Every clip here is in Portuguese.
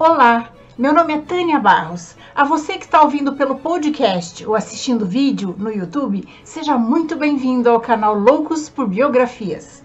Olá, meu nome é Tânia Barros. A você que está ouvindo pelo podcast ou assistindo vídeo no YouTube, seja muito bem-vindo ao canal Loucos por Biografias.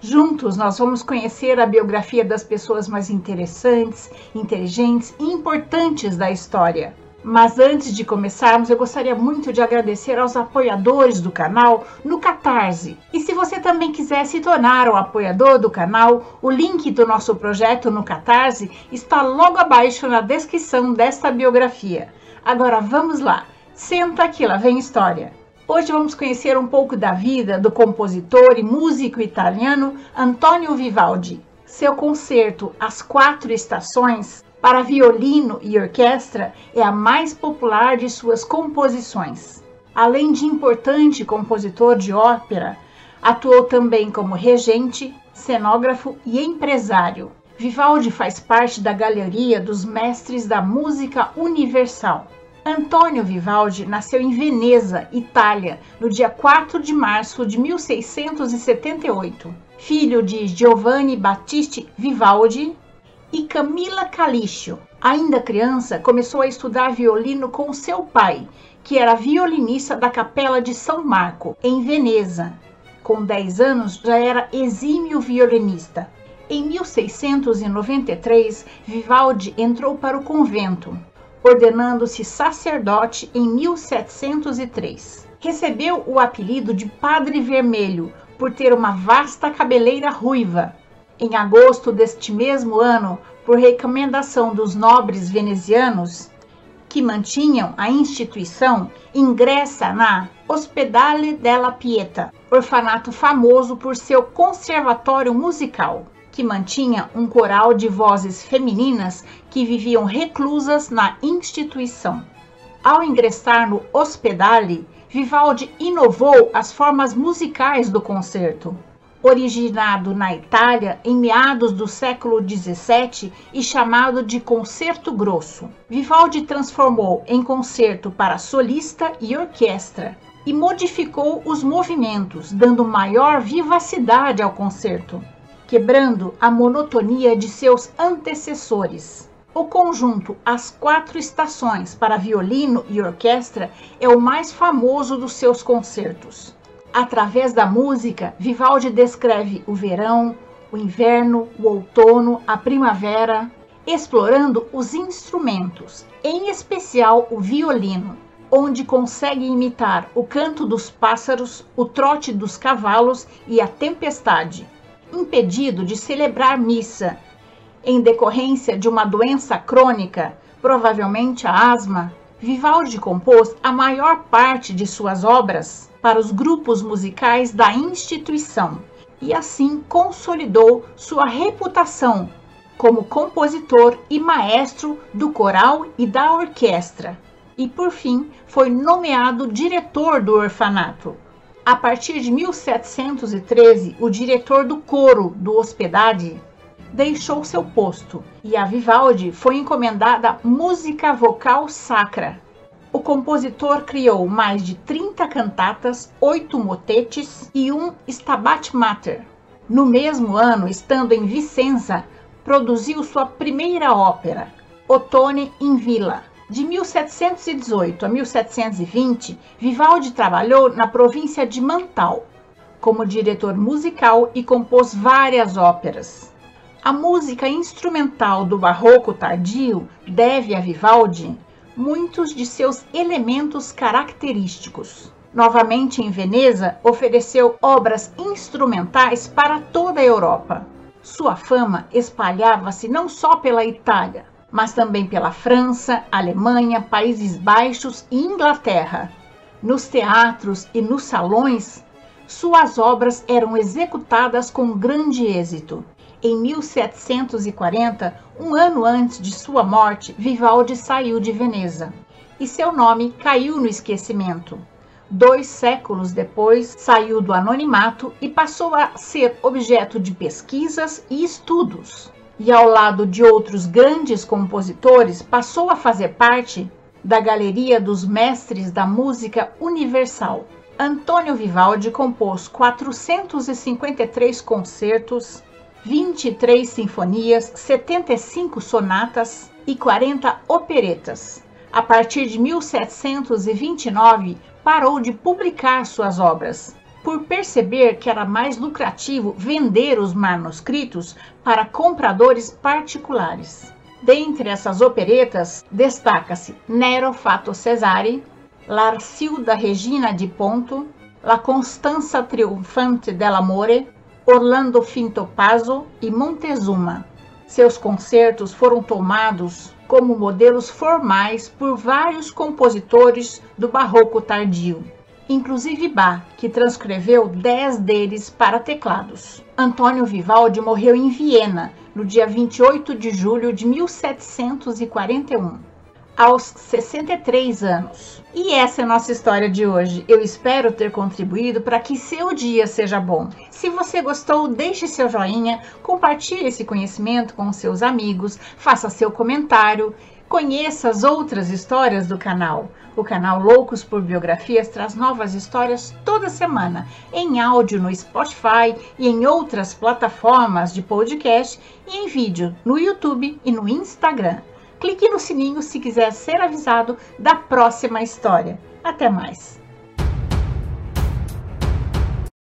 Juntos nós vamos conhecer a biografia das pessoas mais interessantes, inteligentes e importantes da história. Mas antes de começarmos, eu gostaria muito de agradecer aos apoiadores do canal no Catarse. E se você também quiser se tornar um apoiador do canal, o link do nosso projeto no Catarse está logo abaixo na descrição desta biografia. Agora vamos lá, senta aqui, lá vem história. Hoje vamos conhecer um pouco da vida do compositor e músico italiano Antonio Vivaldi. Seu concerto As Quatro Estações para violino e orquestra, é a mais popular de suas composições. Além de importante compositor de ópera, atuou também como regente, cenógrafo e empresário. Vivaldi faz parte da galeria dos mestres da música universal. Antonio Vivaldi nasceu em Veneza, Itália, no dia 4 de março de 1678. Filho de Giovanni Battista Vivaldi e Camila Calixto. Ainda criança, começou a estudar violino com seu pai, que era violinista da Capela de São Marco, em Veneza. Com 10 anos, já era exímio violinista. Em 1693, Vivaldi entrou para o convento, ordenando-se sacerdote em 1703. Recebeu o apelido de Padre Vermelho por ter uma vasta cabeleira ruiva em agosto deste mesmo ano, por recomendação dos nobres venezianos que mantinham a instituição, ingressa na Ospedale della Pieta, orfanato famoso por seu conservatório musical, que mantinha um coral de vozes femininas que viviam reclusas na instituição. Ao ingressar no Ospedale, Vivaldi inovou as formas musicais do concerto originado na Itália em meados do século XVII e chamado de concerto grosso. Vivaldi transformou em concerto para solista e orquestra e modificou os movimentos, dando maior vivacidade ao concerto, quebrando a monotonia de seus antecessores. O conjunto As Quatro Estações para violino e orquestra é o mais famoso dos seus concertos. Através da música, Vivaldi descreve o verão, o inverno, o outono, a primavera, explorando os instrumentos, em especial o violino, onde consegue imitar o canto dos pássaros, o trote dos cavalos e a tempestade. Impedido de celebrar missa em decorrência de uma doença crônica, provavelmente a asma, Vivaldi compôs a maior parte de suas obras para os grupos musicais da instituição e assim consolidou sua reputação como compositor e maestro do coral e da orquestra. E por fim, foi nomeado diretor do orfanato. A partir de 1713, o diretor do coro do Hospedade deixou seu posto e a Vivaldi foi encomendada música vocal sacra, o compositor criou mais de 30 cantatas, oito motetes e um Stabat Mater. No mesmo ano, estando em Vicenza, produziu sua primeira ópera, Ottone in Villa. De 1718 a 1720, Vivaldi trabalhou na província de Mantal como diretor musical e compôs várias óperas. A música instrumental do barroco tardio deve a Vivaldi muitos de seus elementos característicos. Novamente em Veneza, ofereceu obras instrumentais para toda a Europa. Sua fama espalhava-se não só pela Itália, mas também pela França, Alemanha, Países Baixos e Inglaterra. Nos teatros e nos salões, suas obras eram executadas com grande êxito em 1740, um ano antes de sua morte, Vivaldi saiu de Veneza e seu nome caiu no esquecimento. Dois séculos depois, saiu do anonimato e passou a ser objeto de pesquisas e estudos. E ao lado de outros grandes compositores, passou a fazer parte da galeria dos mestres da música universal. Antônio Vivaldi compôs 453 concertos, 23 sinfonias, 75 sonatas e 40 operetas. A partir de 1729, parou de publicar suas obras, por perceber que era mais lucrativo vender os manuscritos para compradores particulares. Dentre essas operetas, destaca-se Nero Fato Cesare, L'Arcilda Regina di Ponto, La Constanza Triunfante dell'Amore, Orlando Finto e Montezuma. Seus concertos foram tomados como modelos formais por vários compositores do barroco tardio inclusive Bach, que transcreveu dez deles para teclados. Antônio Vivaldi morreu em Viena no dia 28 de julho de 1741, aos 63 anos. E essa é a nossa história de hoje. Eu espero ter contribuído para que seu dia seja bom. Se você gostou, deixe seu joinha, compartilhe esse conhecimento com seus amigos, faça seu comentário Conheça as outras histórias do canal. O canal Loucos por Biografias traz novas histórias toda semana, em áudio no Spotify e em outras plataformas de podcast e em vídeo no YouTube e no Instagram. Clique no sininho se quiser ser avisado da próxima história. Até mais!